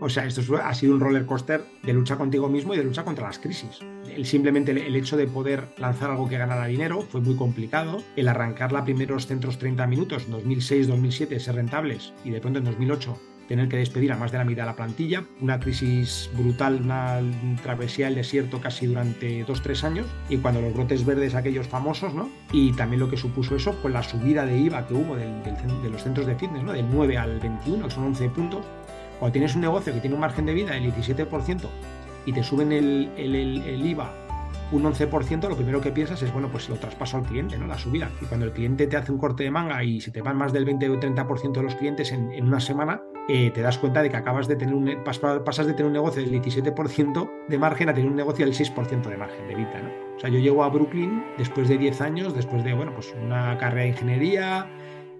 O sea, esto ha sido un roller coaster de lucha contigo mismo y de lucha contra las crisis. El, simplemente el, hecho de poder lanzar algo que ganara dinero fue muy complicado. El arrancar la primeros centros 30 minutos, en 2006, 2007, ser rentables y de pronto en 2008 tener que despedir a más de la mitad de la plantilla, una crisis brutal, una travesía del desierto casi durante dos, tres años, y cuando los brotes verdes aquellos famosos, ¿no? Y también lo que supuso eso, con la subida de IVA que hubo de los centros de fitness, ¿no? Del 9 al 21, que son 11 puntos, cuando tienes un negocio que tiene un margen de vida del 17% y te suben el, IVA un 11%, lo primero que piensas es, bueno, pues lo traspaso al cliente, ¿no? La subida. Y cuando el cliente te hace un corte de manga y se te van más del 20 o 30% de los clientes en, en, una semana, eh, te das cuenta de que acabas de tener un, pasas de tener un negocio del 17% de margen a tener un negocio del 6% de margen de vida, ¿no? O sea, yo llego a Brooklyn después de 10 años, después de, bueno, pues una carrera de ingeniería,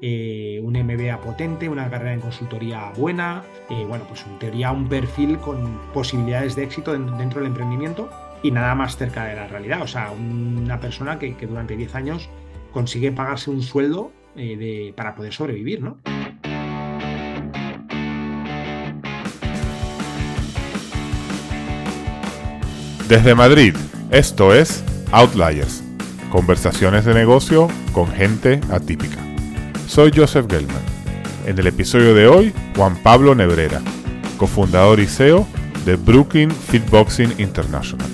eh, un MBA potente, una carrera en consultoría buena, eh, bueno, pues en teoría un perfil con posibilidades de éxito dentro del emprendimiento y nada más cerca de la realidad. O sea, una persona que, durante 10 años consigue pagarse un sueldo eh, para poder sobrevivir, ¿no? Desde Madrid, esto es Outliers, conversaciones de negocio con gente atípica. Soy Joseph Gelman. En el episodio de hoy, Juan Pablo Nebrera, cofundador y CEO de Brooklyn Fitboxing International.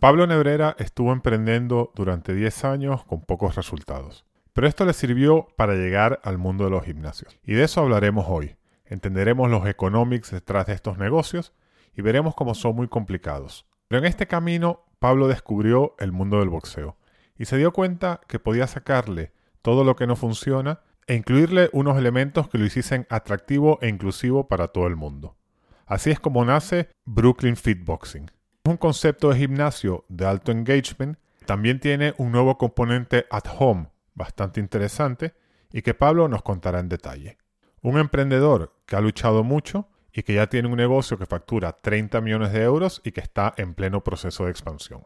Pablo Nebrera estuvo emprendiendo durante 10 años con pocos resultados, pero esto le sirvió para llegar al mundo de los gimnasios. Y de eso hablaremos hoy. Entenderemos los economics detrás de estos negocios y veremos cómo son muy complicados. Pero en este camino Pablo descubrió el mundo del boxeo y se dio cuenta que podía sacarle todo lo que no funciona e incluirle unos elementos que lo hiciesen atractivo e inclusivo para todo el mundo. Así es como nace Brooklyn Fit Boxing. Es un concepto de gimnasio de alto engagement, también tiene un nuevo componente at home bastante interesante y que Pablo nos contará en detalle. Un emprendedor que ha luchado mucho y que ya tiene un negocio que factura 30 millones de euros y que está en pleno proceso de expansión.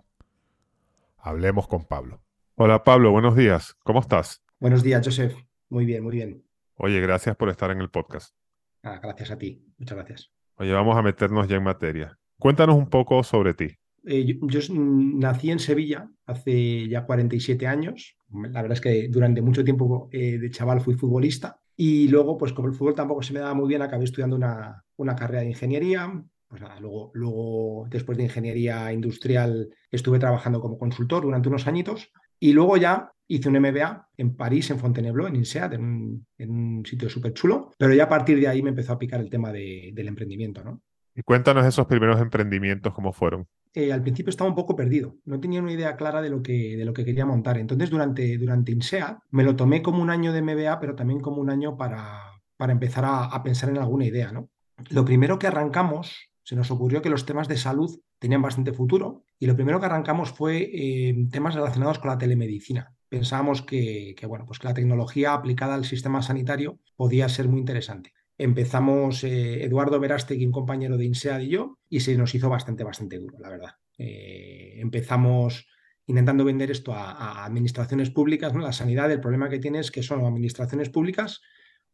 Hablemos con Pablo. Hola Pablo, buenos días. ¿Cómo estás? Buenos días, Joseph. Muy bien, muy bien. Oye, gracias por estar en el podcast. Ah, gracias a ti. Muchas gracias. Oye, vamos a meternos ya en materia. Cuéntanos un poco sobre ti. Eh, yo, nací en Sevilla hace ya 47 años. La verdad es que durante mucho tiempo eh, de chaval fui futbolista y luego, pues como el fútbol tampoco se me daba muy bien, acabé estudiando una, una carrera de ingeniería. Pues nada, luego, luego, después de ingeniería industrial, estuve trabajando como consultor durante unos añitos. Y luego ya hice un MBA en París, en Fontainebleau, en INSEAD, en un, en un sitio súper chulo. Pero ya a partir de ahí me empezó a picar el tema de, del emprendimiento, ¿no? Y cuéntanos esos primeros emprendimientos, ¿cómo fueron? Eh, al principio estaba un poco perdido, no tenía una idea clara de lo que, de lo que quería montar. Entonces, durante, durante INSEAD me lo tomé como un año de MBA, pero también como un año para, para empezar a, a pensar en alguna idea, ¿no? Lo primero que arrancamos, se nos ocurrió que los temas de salud tenían bastante futuro y lo primero que arrancamos fue eh, temas relacionados con la telemedicina. Pensábamos que, bueno, pues que la tecnología aplicada al sistema sanitario podía ser muy interesante. Empezamos eh, Eduardo Verástegui, un compañero de INSEAD y yo, y se nos hizo bastante, bastante duro, la verdad. Eh, empezamos intentando vender esto a, administraciones públicas, ¿no? La sanidad, el problema que tiene es que son administraciones públicas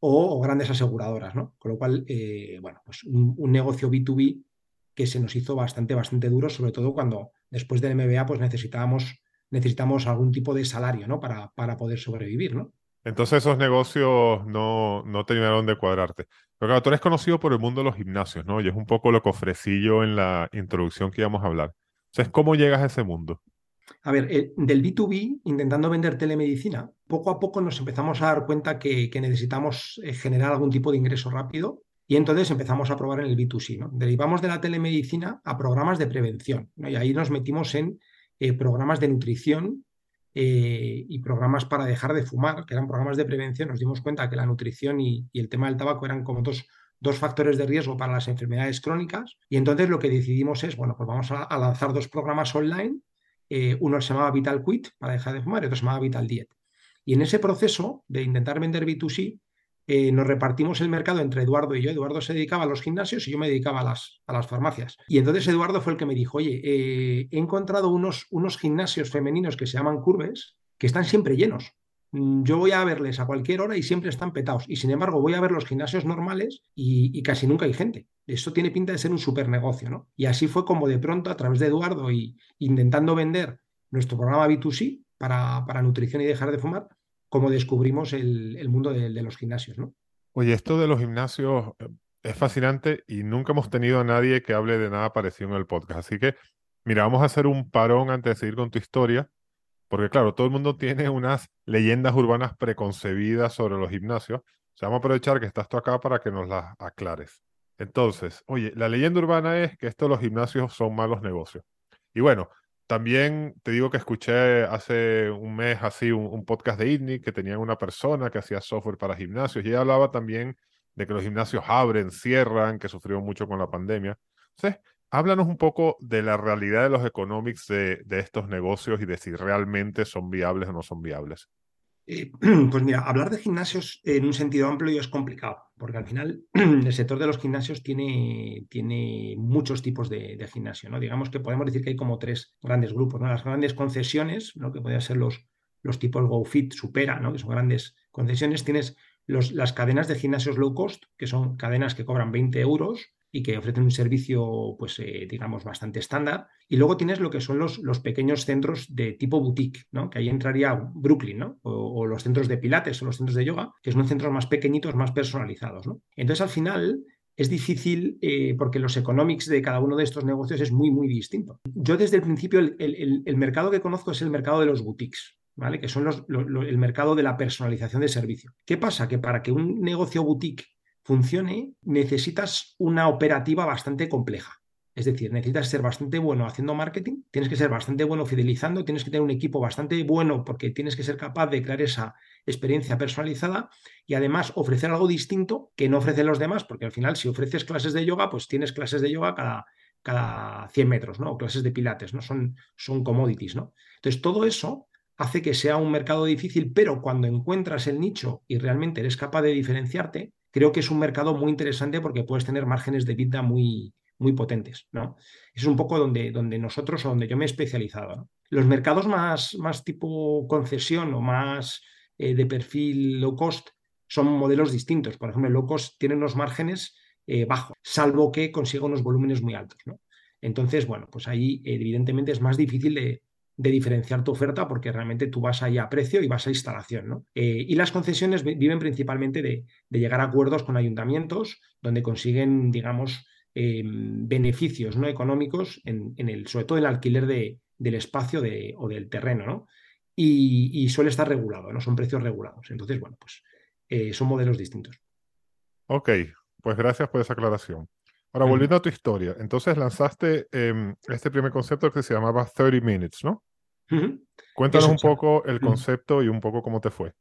o, grandes aseguradoras, ¿no? Con lo cual, eh, bueno, pues un, negocio B2B que se nos hizo bastante, bastante duro, sobre todo cuando después del MBA pues necesitábamos, necesitamos algún tipo de salario, ¿no? Para, para poder sobrevivir, ¿no? Entonces esos negocios no, no terminaron de cuadrarte. Pero claro, tú eres conocido por el mundo de los gimnasios, ¿no? Y es un poco lo que ofrecí yo en la introducción que íbamos a hablar. Entonces, ¿cómo llegas a ese mundo? A ver, eh, del B2B, intentando vender telemedicina, poco a poco nos empezamos a dar cuenta que, necesitamos eh, generar algún tipo de ingreso rápido y entonces empezamos a probar en el B2C. ¿no? Derivamos de la telemedicina a programas de prevención y ahí nos metimos en eh, programas de nutrición eh, y programas para dejar de fumar, que eran programas de prevención, nos dimos cuenta que la nutrición y, el tema del tabaco eran como dos, dos, factores de riesgo para las enfermedades crónicas. Y entonces lo que decidimos es, bueno, pues vamos a, lanzar dos programas online. Eh, uno se llamaba Vital Quit para dejar de fumar y otro se llamaba Vital Diet. Y en ese proceso de intentar vender B2C, eh, nos repartimos el mercado entre Eduardo y yo. Eduardo se dedicaba a los gimnasios y yo me dedicaba a las, a las farmacias. Y entonces Eduardo fue el que me dijo, oye, eh, he encontrado unos, unos gimnasios femeninos que se llaman curves que están siempre llenos. Mm, yo voy a verles a cualquier hora y siempre están petados. Y sin embargo, voy a ver los gimnasios normales y, casi nunca hay gente. Eso tiene pinta de ser un super negocio, ¿no? Y así fue como de pronto, a través de Eduardo y intentando vender nuestro programa B2C para, para nutrición y dejar de fumar, como descubrimos el, mundo de, los gimnasios, ¿no? Oye, esto de los gimnasios eh, es fascinante y nunca hemos tenido a nadie que hable de nada parecido en el podcast. Así que, mira, vamos a hacer un parón antes de seguir con tu historia, porque claro, todo el mundo tiene unas leyendas urbanas preconcebidas sobre los gimnasios. O sea, vamos a aprovechar que estás tú acá para que nos las aclares. Entonces, oye, la leyenda urbana es que estos los gimnasios son malos negocios. Y bueno, también te digo que escuché hace un mes así un, podcast de ITNIC que tenía una persona que hacía software para gimnasios y ella hablaba también de que los gimnasios abren, cierran, que sufrieron mucho con la pandemia. Entonces, háblanos un poco de la realidad de los economics de estos negocios y de si realmente son viables o no son viables. Eh, pues mira, hablar de gimnasios en un sentido amplio es complicado, porque al final el sector de los gimnasios tiene, tiene muchos tipos de, gimnasio, ¿no? Digamos que podemos decir que hay como tres grandes grupos, ¿no? Las grandes concesiones, ¿no? Que podrían ser los, los tipos GoFit, Supera, ¿no? Que son grandes concesiones. Tienes los, las cadenas de gimnasios low cost, que son cadenas que cobran 20 euros y que ofrecen un servicio, pues, eh, digamos, bastante estándar. Y luego tienes lo que son los, los pequeños centros de tipo boutique, ¿no? Que ahí entraría Brooklyn, ¿no? O, los centros de pilates o los centros de yoga, que son centros más pequeñitos, más personalizados, ¿no? Entonces, al final, es difícil eh, porque los economics de cada uno de estos negocios es muy, muy distinto. Yo desde el principio, el, el, mercado que conozco es el mercado de los boutiques. ¿Vale? Que son los, el mercado de la personalización de servicio. ¿Qué pasa? Que para que un negocio boutique funcione, necesitas una operativa bastante compleja. Es decir, necesitas ser bastante bueno haciendo marketing, tienes que ser bastante bueno fidelizando, tienes que tener un equipo bastante bueno porque tienes que ser capaz de crear esa experiencia personalizada y además ofrecer algo distinto que no ofrecen los demás, porque al final si ofreces clases de yoga, pues tienes clases de yoga cada, cada 100 metros, ¿no? O clases de pilates, ¿no? Son, son commodities, ¿no? Entonces, todo eso hace que sea un mercado difícil, pero cuando encuentras el nicho y realmente eres capaz de diferenciarte, creo que es un mercado muy interesante porque puedes tener márgenes de vida muy, muy potentes. ¿no? Es un poco donde, donde nosotros o donde yo me he especializado. Los mercados más, más tipo concesión o más eh, de perfil low cost son modelos distintos. Por ejemplo, low cost tiene unos márgenes eh, bajos, salvo que consiga unos volúmenes muy altos. ¿no? Entonces, bueno, pues ahí evidentemente es más difícil de, de diferenciar tu oferta porque realmente tú vas ahí a precio y vas a instalación. ¿no? Eh, y las concesiones viven principalmente de, llegar a acuerdos con ayuntamientos donde consiguen, digamos, eh, beneficios ¿no? económicos, en, el, sobre todo en el alquiler de, del espacio de, o del terreno. ¿no? Y, suele estar regulado, no son precios regulados. Entonces, bueno, pues eh, son modelos distintos. Ok, pues gracias por esa aclaración. Ahora, volviendo a tu historia, entonces lanzaste em, este primer concepto que se llamaba 30 Minutes, ¿no? Cuéntanos un poco el concepto y un poco cómo te fue.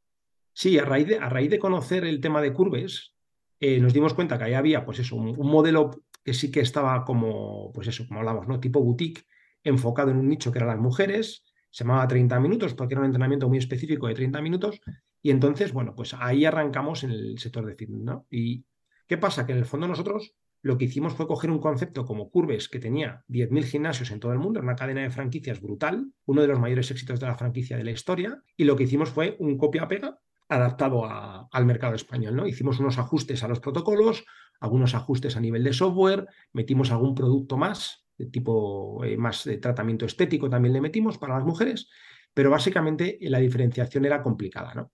Sí, a raíz de, a raíz de conocer el tema de curves, eh, nos dimos cuenta que ahí había, pues eso, un, modelo que sí que estaba como, pues eso, como hablamos, ¿no? Tipo boutique, enfocado en un nicho que eran las mujeres, se llamaba 30 minutos porque era un entrenamiento muy específico de 30 minutos, y entonces, bueno, pues ahí arrancamos en el sector de fitness, ¿no? Y ¿qué pasa? Que en el fondo nosotros lo que hicimos fue coger un concepto como Curves, que tenía 10.000 gimnasios en todo el mundo, era una cadena de franquicias brutal, uno de los mayores éxitos de la franquicia de la historia, y lo que hicimos fue un copia-pega adaptado al mercado español. ¿no? Hicimos unos ajustes a los protocolos, algunos ajustes a nivel de software, metimos algún producto más, de tipo eh, más de tratamiento estético también le metimos para las mujeres, pero básicamente la diferenciación era complicada. ¿no?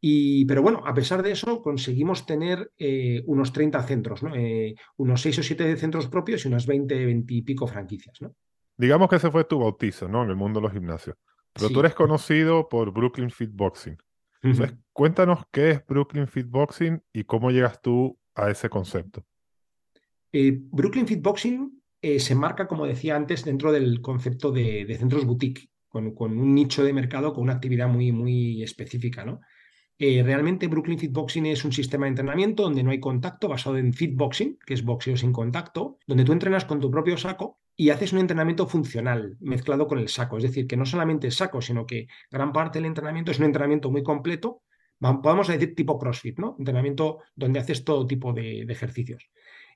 Pero bueno, a pesar de eso, conseguimos tener eh, unos 30 centros, ¿no? Eh, unos 6 o 7 centros propios y unas 20, 20 y pico franquicias. ¿no? Digamos que ese fue tu bautizo ¿no? en el mundo de los gimnasios. Pero tú eres conocido por Brooklyn Fitboxing. Entonces, cuéntanos qué es Brooklyn Fitboxing y cómo llegas tú a ese concepto. Eh, Brooklyn Fitboxing se marca, como decía antes, dentro del concepto de, de centros boutique. con, un nicho de mercado, con una actividad muy, muy específica, ¿no? Eh, realmente Brooklyn Fitboxing es un sistema de entrenamiento donde no hay contacto, basado en fitboxing, que es boxeo sin contacto, donde tú entrenas con tu propio saco y haces un entrenamiento funcional mezclado con el saco. Es decir, que no solamente es saco, sino que gran parte del entrenamiento es un entrenamiento muy completo, podemos decir tipo CrossFit, ¿no? Entrenamiento donde haces todo tipo de ejercicios.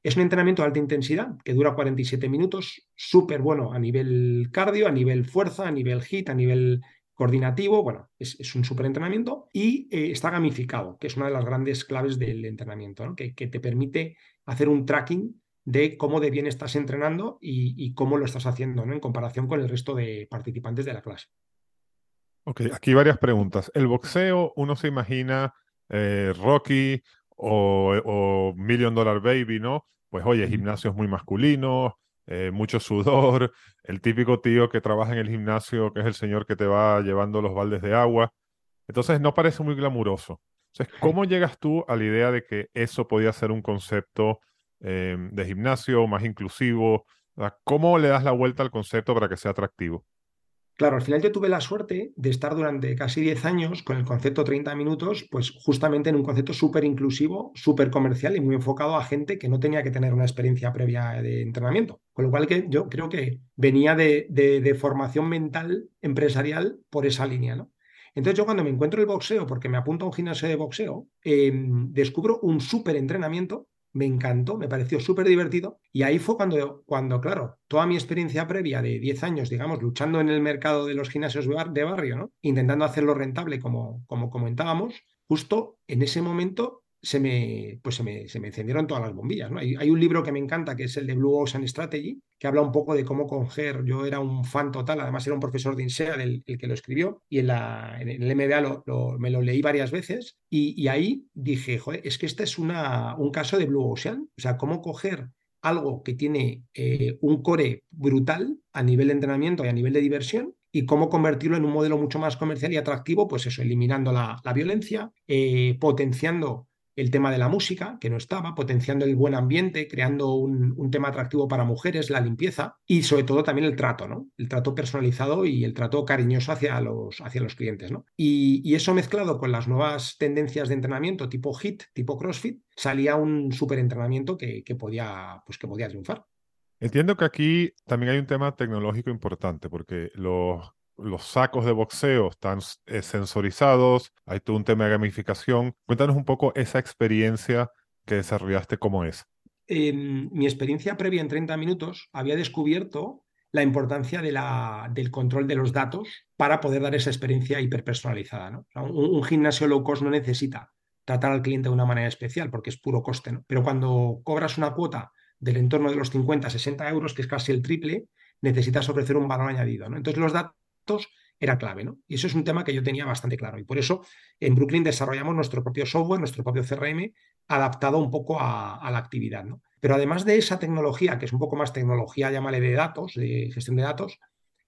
Es un entrenamiento de alta intensidad que dura 47 minutos, súper bueno a nivel cardio, a nivel fuerza, a nivel hit, a nivel coordinativo. Bueno, es, un súper entrenamiento y eh, está gamificado, que es una de las grandes claves del entrenamiento, que, te permite hacer un tracking de cómo de bien estás entrenando y, cómo lo estás haciendo ¿no? en comparación con el resto de participantes de la clase. Ok, aquí varias preguntas. El boxeo, uno se imagina eh, Rocky o, Million Dollar Baby, ¿no? Pues oye, gimnasios muy masculinos, eh, mucho sudor, el típico tío que trabaja en el gimnasio, que es el señor que te va llevando los baldes de agua. Entonces no parece muy glamuroso. Entonces, ¿cómo llegas tú a la idea de que eso podía ser un concepto eh, de gimnasio más inclusivo? ¿Cómo le das la vuelta al concepto para que sea atractivo? Claro, al final yo tuve la suerte de estar durante casi 10 años con el concepto 30 minutos, pues justamente en un concepto súper inclusivo, súper comercial y muy enfocado a gente que no tenía que tener una experiencia previa de entrenamiento. Con lo cual que yo creo que venía de, formación mental empresarial por esa línea, ¿no? Entonces yo cuando me encuentro el boxeo, porque me apunto a un gimnasio de boxeo, em, descubro un súper entrenamiento me encantó, me pareció súper divertido. Y ahí fue cuando, cuando, claro, toda mi experiencia previa de 10 años, digamos, luchando en el mercado de los gimnasios de barrio, ¿no? intentando hacerlo rentable, como, como comentábamos, justo en ese momento se me, pues se me, se me encendieron todas las bombillas. ¿no? Hay, un libro que me encanta, que es el de Blue Ocean Strategy, que habla un poco de cómo coger. Yo era un fan total, además era un profesor de INSEAD el, que lo escribió, y en, la, en el MBA me lo leí varias veces, y, ahí dije, joder, es que este es una, un caso de Blue Ocean, o sea, cómo coger algo que tiene eh, un core brutal a nivel de entrenamiento y a nivel de diversión y cómo convertirlo en un modelo mucho más comercial y atractivo, pues eso, eliminando la, violencia, eh, potenciando el tema de la música, que no estaba, potenciando el buen ambiente, creando un, tema atractivo para mujeres, la limpieza y sobre todo también el trato, ¿no? El trato personalizado y el trato cariñoso hacia los, hacia los clientes, ¿no? Y, eso mezclado con las nuevas tendencias de entrenamiento tipo HIT, tipo CrossFit, salía un súper entrenamiento que, que, podía, pues que podía triunfar. Entiendo que aquí también hay un tema tecnológico importante, porque los los sacos de boxeo están eh, sensorizados, hay todo un tema de gamificación. Cuéntanos un poco esa experiencia que desarrollaste, ¿cómo es? En mi experiencia previa en 30 minutos había descubierto la importancia del control de los datos para poder dar esa experiencia hiperpersonalizada. un, gimnasio low cost no necesita tratar al cliente de una manera especial porque es puro coste, ¿no? pero cuando cobras una cuota del entorno de los 50, 60 euros, que es casi el triple, necesitas ofrecer un valor añadido. ¿no? Entonces los datos era clave, ¿no? Y eso es un tema que yo tenía bastante claro. Y por eso en Brooklyn desarrollamos nuestro propio software, nuestro propio CRM, adaptado un poco a, la actividad, ¿no? Pero además de esa tecnología, que es un poco más tecnología, llámale de datos, de gestión de datos,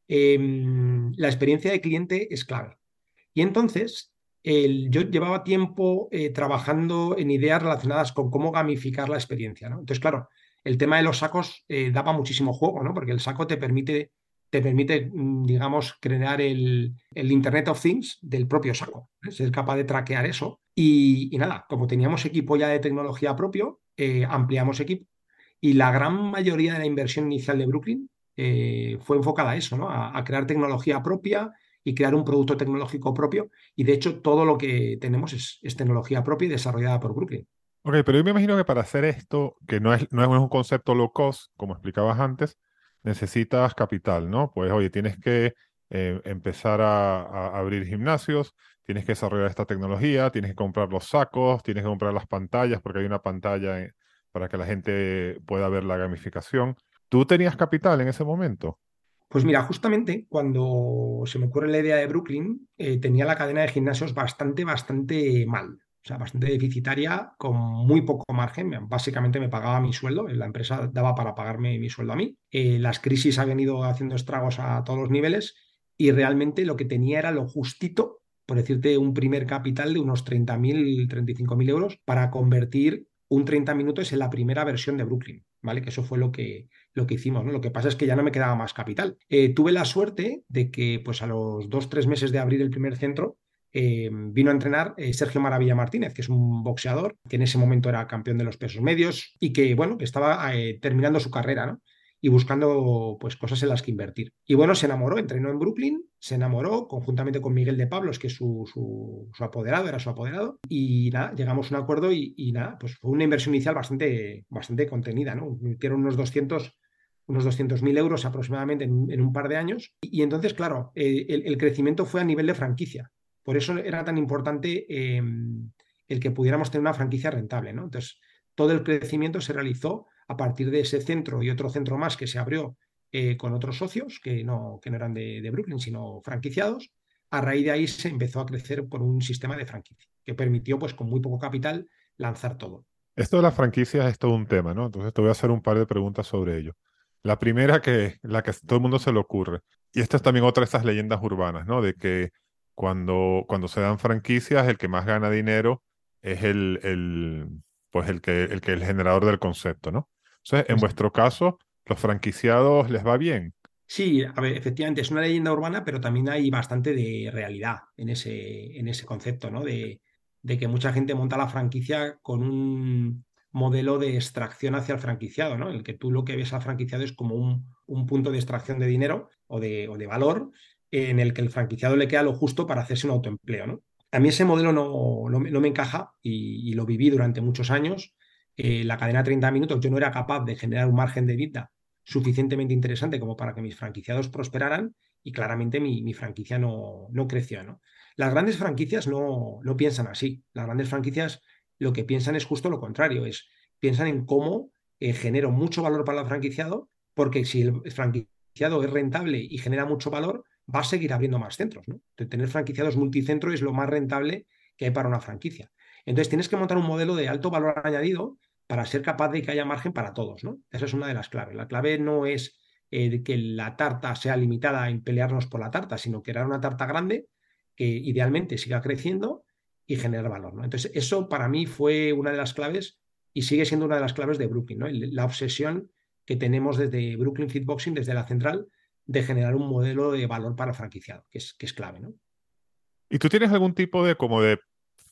em, la experiencia de cliente es clave. Y entonces, yo llevaba tiempo eh, trabajando en ideas relacionadas con cómo gamificar la experiencia, ¿no? Entonces, claro, el tema de los sacos eh, daba muchísimo juego, ¿no? Porque el saco te permite te permite, mm, digamos, crear el, Internet of Things del propio saco, ¿eh? ser capaz de traquear eso. Y, nada, como teníamos equipo ya de tecnología propio, eh, ampliamos equipo y la gran mayoría de la inversión inicial de Brooklyn eh, fue enfocada a eso, ¿no? A, crear tecnología propia y crear un producto tecnológico propio. Y de hecho, todo lo que tenemos es, tecnología propia y desarrollada por Brooklyn. Ok, pero yo me imagino que para hacer esto, que no es, no es un concepto low cost, como explicabas antes, necesitas capital, ¿no? Pues oye, tienes que eh, empezar a, abrir gimnasios, tienes que desarrollar esta tecnología, tienes que comprar los sacos, tienes que comprar las pantallas, porque hay una pantalla para que la gente pueda ver la gamificación. ¿Tú tenías capital en ese momento? Pues mira, justamente cuando se me ocurre la idea de Brooklyn, eh, tenía la cadena de gimnasios bastante, bastante mal o sea, bastante deficitaria, con muy poco margen. Básicamente me pagaba mi sueldo, la empresa daba para pagarme mi sueldo a mí. Eh, las crisis habían ido haciendo estragos a todos los niveles y realmente lo que tenía era lo justito, por decirte, un primer capital de unos 30.000, 35.000 euros para convertir un 30 minutos en la primera versión de Brooklyn, ¿vale? Que eso fue lo que, lo que hicimos. Lo que pasa es que ya no me quedaba más capital. Eh, tuve la suerte de que, pues a los dos, tres meses de abrir el primer centro, eh, vino a entrenar eh, Sergio Maravilla Martínez, que es un boxeador que en ese momento era campeón de los pesos medios y que, bueno, estaba terminando su carrera, y buscando pues cosas en las que invertir. Y bueno, se enamoró, entrenó en Brooklyn, se enamoró conjuntamente con Miguel de Pablos, que es su, su, apoderado, era su apoderado, y nada, llegamos a un acuerdo y, nada, pues fue una inversión inicial bastante, bastante contenida, ¿no? Metieron unos 200 unos 200.000 euros aproximadamente en, un par de años. Y, entonces, claro, eh, el, crecimiento fue a nivel de franquicia. Por eso era tan importante em, el que pudiéramos tener una franquicia rentable, ¿no? Entonces, todo el crecimiento se realizó a partir de ese centro y otro centro más que se abrió eh, con otros socios que no, que no eran de, Brooklyn, sino franquiciados, a raíz de ahí se empezó a crecer por un sistema de franquicia que permitió, pues con muy poco capital, lanzar todo. Esto de las franquicias es todo un tema, ¿no? Entonces te voy a hacer un par de preguntas sobre ello. La primera que la que todo el mundo se le ocurre, y esta es también otra de esas leyendas urbanas, ¿no? De que cuando, cuando se dan franquicias, el que más gana dinero es el, el pues el que, el que el generador del concepto, ¿no? Entonces, en vuestro caso, ¿los franquiciados les va bien? Sí, a ver, efectivamente, es una leyenda urbana, pero también hay bastante de realidad en ese, en ese concepto, ¿no? De, de que mucha gente monta la franquicia con un modelo de extracción hacia el franquiciado, ¿no? En el que tú lo que ves al franquiciado es como un, un punto de extracción de dinero o de, o de, valor en el que el franquiciado le queda lo justo para hacerse un autoempleo, ¿no? A mí ese modelo no, no, me encaja y, lo viví durante muchos años eh, la cadena 30 minutos, yo no era capaz de generar un margen de vida suficientemente interesante como para que mis franquiciados prosperaran y claramente mi, franquicia no, no creció. ¿no? Las grandes franquicias no, no piensan así. Las grandes franquicias lo que piensan es justo lo contrario, es piensan en cómo eh, genero mucho valor para el franquiciado, porque si el franquiciado es rentable y genera mucho valor, va a seguir abriendo más centros. ¿no? Tener franquiciados multicentro es lo más rentable que hay para una franquicia. Entonces tienes que montar un modelo de alto valor añadido para ser capaz de que haya margen para todos, ¿no? Esa es una de las claves. La clave no es eh, que la tarta sea limitada en pelearnos por la tarta, sino crear una tarta grande que idealmente siga creciendo y generar valor. Entonces, eso para mí fue una de las claves y sigue siendo una de las claves de Brooklyn, ¿no? La obsesión que tenemos desde Brooklyn Fitboxing, desde la central, de generar un modelo de valor para franquiciado, que es, que es clave, ¿no? ¿Y tú tienes algún tipo de como de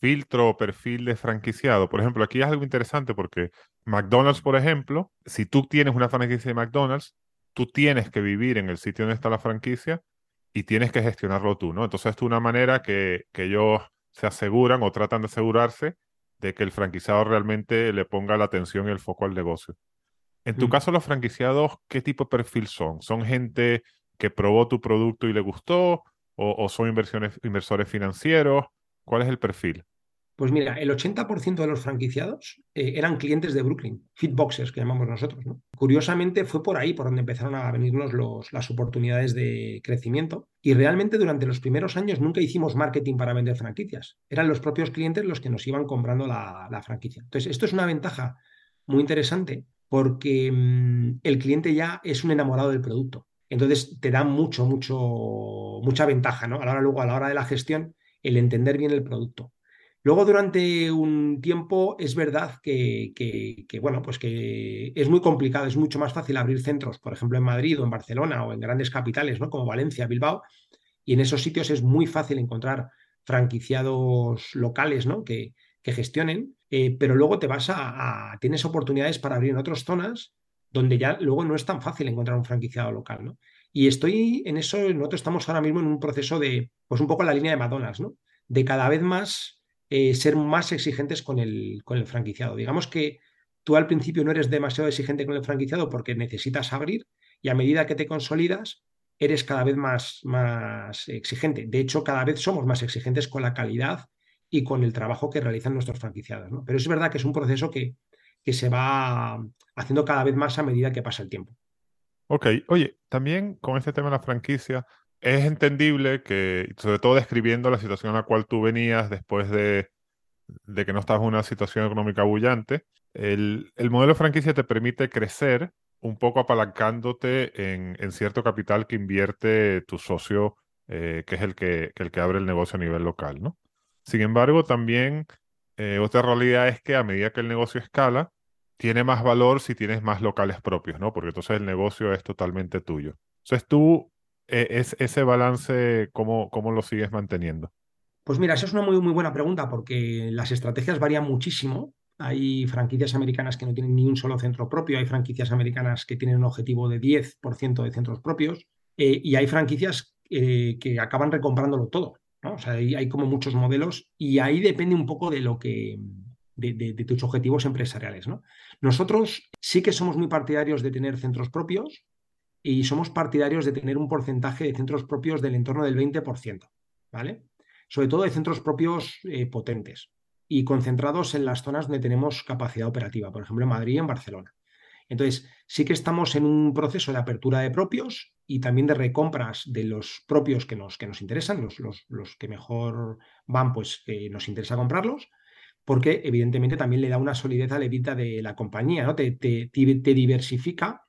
filtro o perfil de franquiciado. Por ejemplo, aquí es algo interesante porque McDonald's, por ejemplo, si tú tienes una franquicia de McDonald's, tú tienes que vivir en el sitio donde está la franquicia y tienes que gestionarlo tú, ¿no? Entonces, es una manera que, que ellos se aseguran o tratan de asegurarse de que el franquiciado realmente le ponga la atención y el foco al negocio. En tu mm. caso, los franquiciados, ¿qué tipo de perfil son? ¿Son gente que probó tu producto y le gustó? ¿O, o son inversiones, inversores financieros? ¿Cuál es el perfil? Pues mira, el 80% de los franquiciados eh, eran clientes de Brooklyn, Fitboxers, que llamamos nosotros. Curiosamente, fue por ahí por donde empezaron a venirnos los, las oportunidades de crecimiento. Y realmente durante los primeros años nunca hicimos marketing para vender franquicias. Eran los propios clientes los que nos iban comprando la, franquicia. Entonces, esto es una ventaja muy interesante porque mm, el cliente ya es un enamorado del producto. Entonces, te da mucho, mucho, mucha ventaja, ¿no? A la hora, luego, a la hora de la gestión, el entender bien el producto. Luego, durante un tiempo, es verdad que, bueno, pues que es muy complicado, es mucho más fácil abrir centros, por ejemplo, en Madrid o en Barcelona o en grandes capitales, ¿no? Como Valencia, Bilbao, y en esos sitios es muy fácil encontrar franquiciados locales, ¿no? Que, que gestionen, eh, pero luego te vas a, tienes oportunidades para abrir en otras zonas donde ya luego no es tan fácil encontrar un franquiciado local, ¿no? Y estoy en eso, nosotros estamos ahora mismo en un proceso de, pues un poco la línea de McDonald's, ¿no? De cada vez más eh, ser más exigentes con el, con el franquiciado. Digamos que tú al principio no eres demasiado exigente con el franquiciado porque necesitas abrir y a medida que te consolidas eres cada vez más, más exigente. De hecho, cada vez somos más exigentes con la calidad y con el trabajo que realizan nuestros franquiciados. ¿no? Pero es verdad que es un proceso que, que se va haciendo cada vez más a medida que pasa el tiempo. Ok, oye, también con este tema de la franquicia, es entendible que, sobre todo describiendo la situación en la cual tú venías después de, que no estabas en una situación económica bullante, el, modelo de franquicia te permite crecer un poco apalancándote en, cierto capital que invierte tu socio, eh, que es el que, el que abre el negocio a nivel local, ¿no? Sin embargo, también eh, otra realidad es que a medida que el negocio escala, tiene más valor si tienes más locales propios, ¿no? Porque entonces el negocio es totalmente tuyo. Entonces tú, eh, es, ese balance, ¿cómo, ¿cómo lo sigues manteniendo? Pues mira, esa es una muy, muy buena pregunta porque las estrategias varían muchísimo. Hay franquicias americanas que no tienen ni un solo centro propio, hay franquicias americanas que tienen un objetivo de 10% de centros propios eh, y hay franquicias eh, que acaban recomprándolo todo. O sea, hay, hay, como muchos modelos y ahí depende un poco de lo que, de, tus objetivos empresariales. ¿no? Nosotros sí que somos muy partidarios de tener centros propios y somos partidarios de tener un porcentaje de centros propios del entorno del 20%, ¿vale? Sobre todo de centros propios eh, potentes y concentrados en las zonas donde tenemos capacidad operativa, por ejemplo en Madrid y en Barcelona. Entonces, sí que estamos en un proceso de apertura de propios y también de recompras de los propios que nos, que nos interesan, los, los, los que mejor van, pues nos interesa comprarlos, porque evidentemente también le da una solidez a la evita de la compañía, ¿no? Te, te, diversifica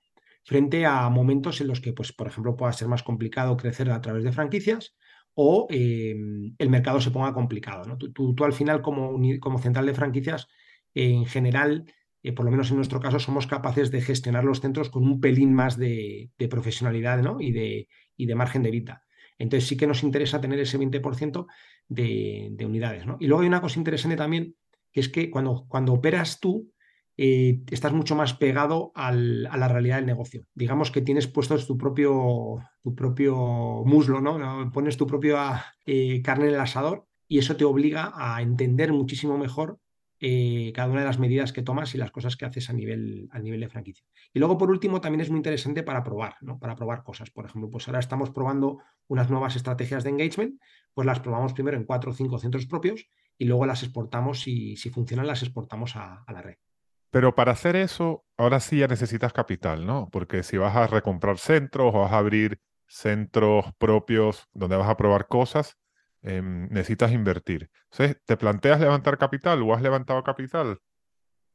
frente a momentos en los que, pues, por ejemplo, pueda ser más complicado crecer a través de franquicias o eh, el mercado se ponga complicado. ¿no? Tú, tú, al final, como, como, central de franquicias, en general, eh, por lo menos en nuestro caso, somos capaces de gestionar los centros con un pelín más de, profesionalidad ¿no? y, de, margen de vida. Entonces sí que nos interesa tener ese 20% de, de unidades. ¿no? Y luego hay una cosa interesante también que es que cuando, operas tú, eh, estás mucho más pegado a la realidad del negocio. Digamos que tienes puesto tu propio, tu propio muslo, ¿no? Pones tu propia eh, carne en el asador y eso te obliga a entender muchísimo mejor eh, cada una de las medidas que tomas y las cosas que haces a nivel, a nivel de franquicia. Y luego, por último, también es muy interesante para probar, ¿no? Para probar cosas. Por ejemplo, pues ahora estamos probando unas nuevas estrategias de engagement, pues las probamos primero en cuatro o cinco centros propios y luego las exportamos y si funcionan las exportamos a, la red. Pero para hacer eso, ahora sí ya necesitas capital, ¿no? Porque si vas a recomprar centros o vas a abrir centros propios donde vas a probar cosas, em, necesitas invertir. Entonces, ¿te planteas levantar capital o has levantado capital?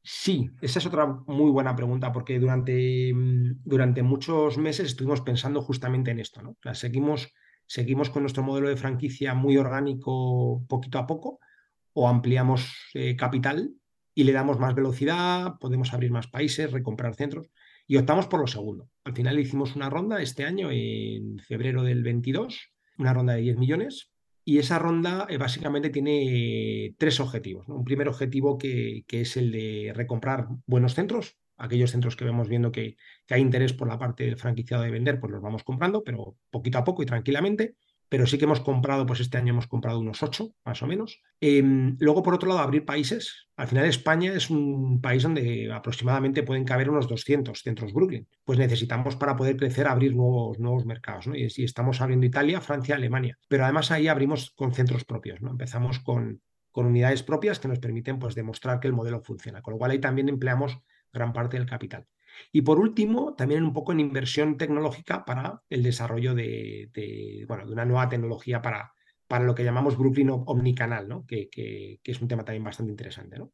Sí, esa es otra muy buena pregunta, porque durante, mm, durante muchos meses estuvimos pensando justamente en esto, ¿no? seguimos, seguimos con nuestro modelo de franquicia muy orgánico poquito a poco, o ampliamos eh, capital y le damos más velocidad, podemos abrir más países, recomprar centros y optamos por lo segundo. Al final hicimos una ronda este año, en febrero del 22, una ronda de 10 millones y esa ronda eh, básicamente tiene tres objetivos. Un primer objetivo que, es el de recomprar buenos centros, aquellos centros que vemos viendo que, que hay interés por la parte del franquiciado de vender, pues los vamos comprando, pero poquito a poco y tranquilamente pero sí que hemos comprado, pues este año hemos comprado unos ocho, más o menos. Em, luego, por otro lado, abrir países. Al final, España es un país donde aproximadamente pueden caber unos 200 centros Brooklyn. Pues necesitamos para poder crecer abrir nuevos, nuevos mercados. ¿no? Y estamos abriendo Italia, Francia, Alemania. Pero además ahí abrimos con centros propios. ¿no? Empezamos con, con unidades propias que nos permiten pues, demostrar que el modelo funciona. Con lo cual ahí también empleamos gran parte del capital. Y por último, también un poco en inversión tecnológica para el desarrollo de, bueno, de una nueva tecnología para, para lo que llamamos Brooklyn Omnicanal, ¿no? que, que, es un tema también bastante interesante. ¿no?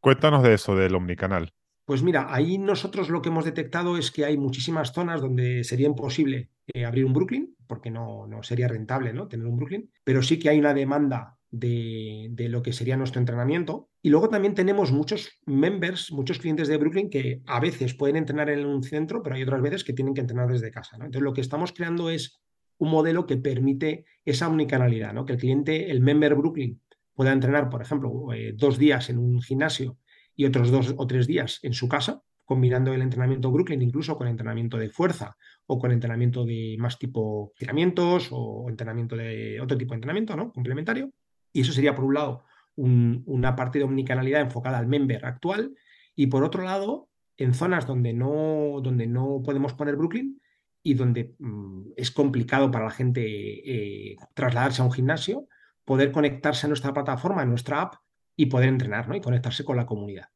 Cuéntanos de eso, del Omnicanal. Pues mira, ahí nosotros lo que hemos detectado es que hay muchísimas zonas donde sería imposible eh, abrir un Brooklyn, porque no, no sería rentable ¿no? tener un Brooklyn, pero sí que hay una demanda de, lo que sería nuestro entrenamiento. Y luego también tenemos muchos members, muchos clientes de Brooklyn que a veces pueden entrenar en un centro, pero hay otras veces que tienen que entrenar desde casa. Entonces lo que estamos creando es un modelo que permite esa unicanalidad, ¿no? que el cliente, el member Brooklyn, pueda entrenar, por ejemplo, eh, dos días en un gimnasio y otros dos o tres días en su casa, combinando el entrenamiento Brooklyn incluso con entrenamiento de fuerza o con entrenamiento de más tipo tiramientos o entrenamiento de otro tipo de entrenamiento, ¿no? Complementario. Y eso sería, por un lado, una parte de omnicanalidad enfocada al member actual. Y por otro lado, en zonas donde no, donde no podemos poner Brooklyn y donde mm, es complicado para la gente eh, trasladarse a un gimnasio, poder conectarse a nuestra plataforma, a nuestra app y poder entrenar ¿no? y conectarse con la comunidad.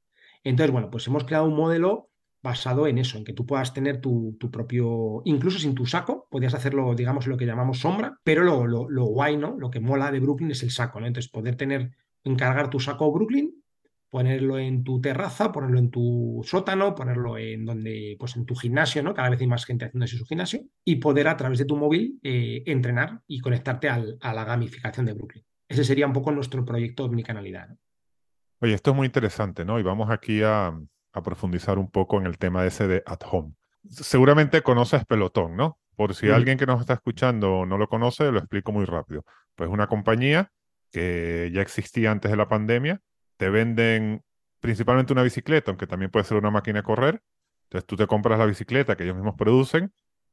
Entonces, bueno, pues hemos creado un modelo basado en eso, en que tú puedas tener tu, propio, incluso sin tu saco, podías hacerlo, digamos, lo que llamamos sombra, pero lo, lo, guay, ¿no? Lo que mola de Brooklyn es el saco, ¿no? Entonces, poder tener, encargar tu saco Brooklyn, ponerlo en tu terraza, ponerlo en tu sótano, ponerlo en donde, pues en tu gimnasio, ¿no? Cada vez hay más gente haciendo eso en su gimnasio, y poder a través de tu móvil eh, entrenar y conectarte a la gamificación de Brooklyn. Ese sería un poco nuestro proyecto omnicanalidad. ¿no? Oye, esto es muy interesante, ¿no? Y vamos aquí a, profundizar un poco en el tema ese de at home. Seguramente conoces Pelotón, ¿no? Por si alguien que nos está escuchando no lo conoce, lo explico muy rápido. Pues una compañía que ya existía antes de la pandemia, te venden principalmente una bicicleta, aunque también puede ser una máquina de correr. Entonces tú te compras la bicicleta que ellos mismos producen,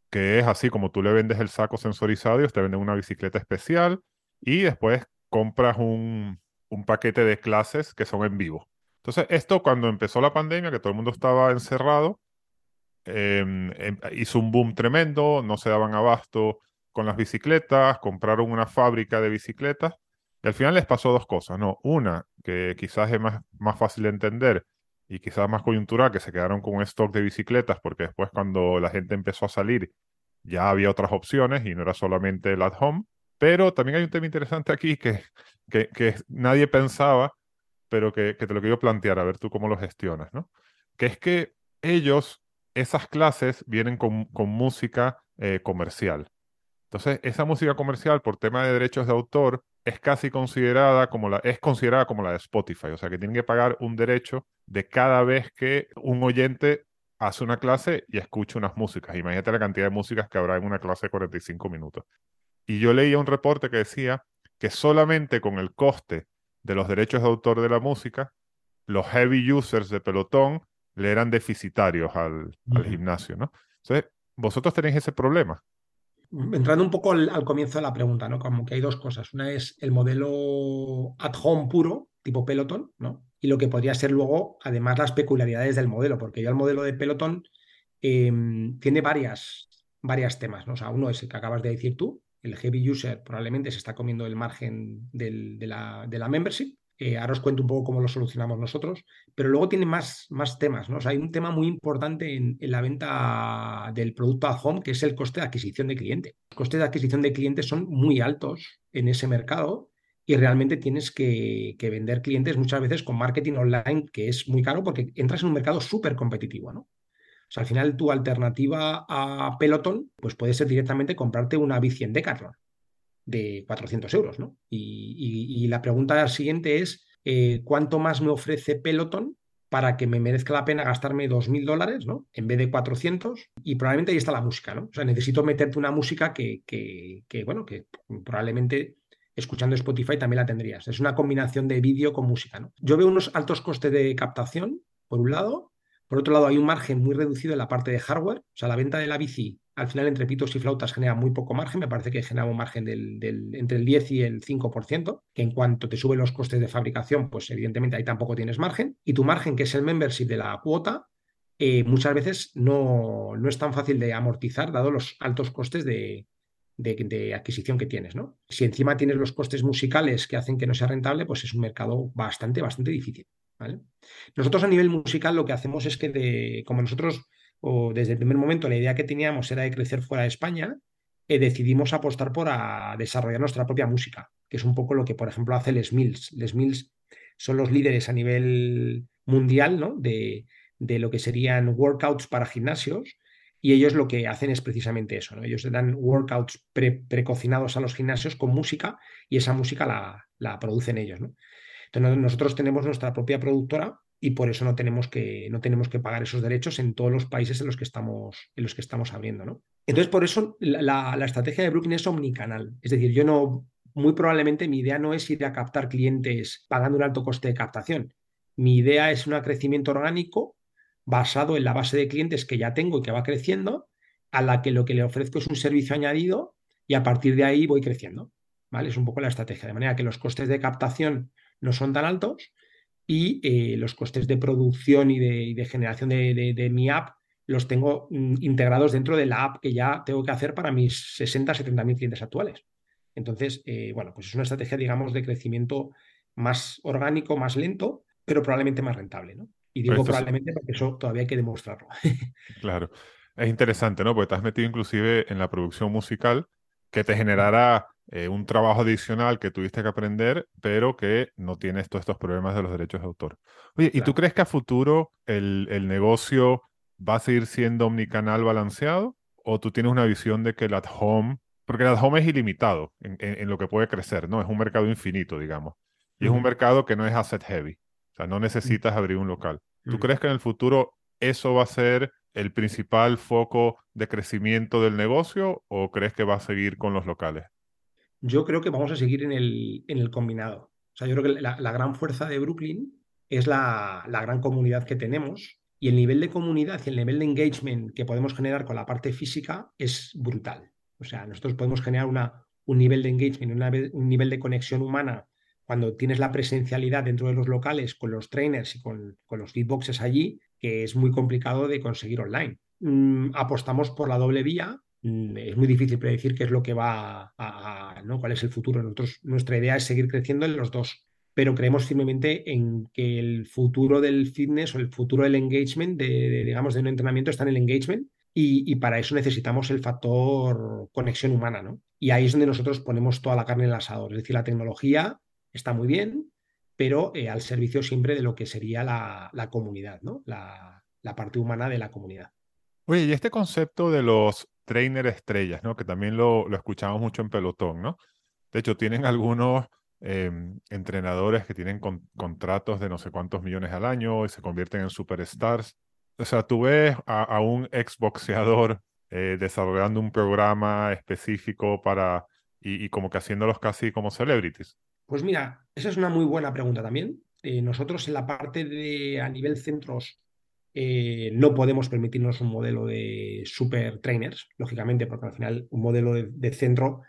que es así como tú le vendes el saco sensorizado, ellos te venden una bicicleta especial y después compras un, un paquete de clases que son en vivo. Entonces, esto cuando empezó la pandemia, que todo el mundo estaba encerrado, em, hizo un boom tremendo, no se daban abasto con las bicicletas, compraron una fábrica de bicicletas y al final les pasó dos cosas, ¿no? Una, que quizás es más, más fácil de entender y quizás más coyuntural, que se quedaron con un stock de bicicletas porque después cuando la gente empezó a salir ya había otras opciones y no era solamente el at home. Pero también hay un tema interesante aquí que, que, nadie pensaba, pero que, te lo quiero plantear, a ver tú cómo lo gestionas, ¿no? Que es que ellos, esas clases vienen con, música eh, comercial. Entonces, esa música comercial, por tema de derechos de autor, es casi considerada como la, es considerada como la de Spotify. O sea, que tienen que pagar un derecho de cada vez que un oyente hace una clase y escucha unas músicas. Imagínate la cantidad de músicas que habrá en una clase de 45 minutos. Y yo leía un reporte que decía que solamente con el coste de los derechos de autor de la música, los heavy users de pelotón le eran deficitarios al, gimnasio, ¿no? Entonces, vosotros tenéis ese problema. Entrando un poco al, comienzo de la pregunta, ¿no? Como que hay dos cosas. Una es el modelo at home puro, tipo pelotón, ¿no? Y lo que podría ser luego, además, las peculiaridades del modelo, porque ya el modelo de pelotón em, tiene varias, varias temas, ¿no? O sea, uno es el que acabas de decir tú, el heavy user probablemente se está comiendo el margen de, la, membership. Eh, ahora os cuento un poco cómo lo solucionamos nosotros, pero luego tiene más, más temas. ¿no? hay un tema muy importante en, la venta del producto at home, que es el coste de adquisición de cliente. Los costes de adquisición de clientes son muy altos en ese mercado y realmente tienes que, que, vender clientes muchas veces con marketing online, que es muy caro porque entras en un mercado súper competitivo. ¿no? O sea, al final tu alternativa a Peloton, pues puede ser directamente comprarte una bici en Decathlon de 400 euros, ¿no? Y, la pregunta siguiente es, eh, ¿cuánto más me ofrece Peloton para que me merezca la pena gastarme 2.000 dólares, ¿no? En vez de 400. Y probablemente ahí está la música, ¿no? O sea, necesito meterte una música que, que, que bueno, que probablemente escuchando Spotify también la tendrías. Es una combinación de vídeo con música, ¿no? Yo veo unos altos costes de captación, por un lado, por otro lado, hay un margen muy reducido en la parte de hardware. O sea, la venta de la bici, al final, entre pitos y flautas, genera muy poco margen. Me parece que genera un margen del, entre el 10 y el 5%, que en cuanto te suben los costes de fabricación, pues evidentemente ahí tampoco tienes margen. Y tu margen, que es el membership de la cuota, eh, muchas veces no, no, es tan fácil de amortizar, dado los altos costes de, de, adquisición que tienes. ¿no? Si encima tienes los costes musicales que hacen que no sea rentable, pues es un mercado bastante, bastante difícil. Nosotros a nivel musical lo que hacemos es que, como nosotros, o desde el primer momento, la idea que teníamos era de crecer fuera de España, eh, decidimos apostar por desarrollar nuestra propia música, que es un poco lo que, por ejemplo, hace Les Mills. Les Mills son los líderes a nivel mundial ¿no? de, de lo que serían workouts para gimnasios. Y ellos lo que hacen es precisamente eso, ¿no? Ellos dan workouts precocinados a los gimnasios con música y esa música la, la producen ellos, ¿no? Entonces nosotros tenemos nuestra propia productora y por eso no tenemos que, no tenemos que pagar esos derechos en todos los países en los que estamos, en los que estamos abriendo. ¿no? Entonces, por eso la, estrategia de Brooklyn es omnicanal. Es decir, yo no, muy probablemente mi idea no es ir a captar clientes pagando un alto coste de captación. Mi idea es un crecimiento orgánico basado en la base de clientes que ya tengo y que va creciendo, a la que lo que le ofrezco es un servicio añadido y a partir de ahí voy creciendo. ¿vale? Es un poco la estrategia, de manera que los costes de captación no son tan altos y eh, los costes de producción y de, generación de, mi app los tengo mm, integrados dentro de la app que ya tengo que hacer para mis 60, 70 mil clientes actuales. Entonces, eh, bueno, pues es una estrategia, digamos, de crecimiento más orgánico, más lento, pero probablemente más rentable, ¿no? Y digo probablemente porque eso todavía hay que demostrarlo. claro. Es interesante, ¿no? Porque te has metido inclusive en la producción musical que te generará eh, un trabajo adicional que tuviste que aprender, pero que no tienes todos estos problemas de los derechos de autor. Oye, ¿y tú crees que a futuro el, negocio va a seguir siendo omnicanal balanceado? ¿O tú tienes una visión de que el at home, porque el home es ilimitado en, lo que puede crecer, ¿no? Es un mercado infinito, digamos. Y es un mercado que no es asset heavy. O sea, no necesitas abrir un local. ¿Tú Mm. crees que en el futuro eso va a ser el principal foco de crecimiento del negocio o crees que va a seguir con los locales? Yo creo que vamos a seguir en el, en el combinado. O sea, yo creo que la, gran fuerza de Brooklyn es la, la gran comunidad que tenemos y el nivel de comunidad y el nivel de engagement que podemos generar con la parte física es brutal. O sea, nosotros podemos generar una, un nivel de engagement, un nivel de conexión humana cuando tienes la presencialidad dentro de los locales con los trainers y con, con los feedboxes allí, que es muy complicado de conseguir online. Mm, apostamos por la doble vía. Mm, Es muy difícil predecir qué es lo que va a, ¿no? cuál es el futuro. Nuestra idea es seguir creciendo en los dos, pero creemos firmemente en que el futuro del fitness o el futuro del engagement, de, digamos, de un entrenamiento está en el engagement y, para eso necesitamos el factor conexión humana, ¿no? Y ahí es donde nosotros ponemos toda la carne en el asador. Es decir, la tecnología está muy bien, pero eh, al servicio siempre de lo que sería la, comunidad, ¿no? La parte humana de la comunidad. Oye, y este concepto de los trainer estrellas, ¿no? Que también lo, lo escuchamos mucho en pelotón, ¿no? De hecho, tienen algunos eh, entrenadores que tienen con- contratos de no sé cuántos millones al año y se convierten en superstars. O sea, tú ves a, a un exboxeador eh, desarrollando un programa específico para y, y como que haciéndolos casi como celebrities. Pues mira, esa es una muy buena pregunta también. Eh, nosotros en la parte de a nivel centros eh, no podemos permitirnos un modelo de super trainers, lógicamente, porque al final un modelo de, centro,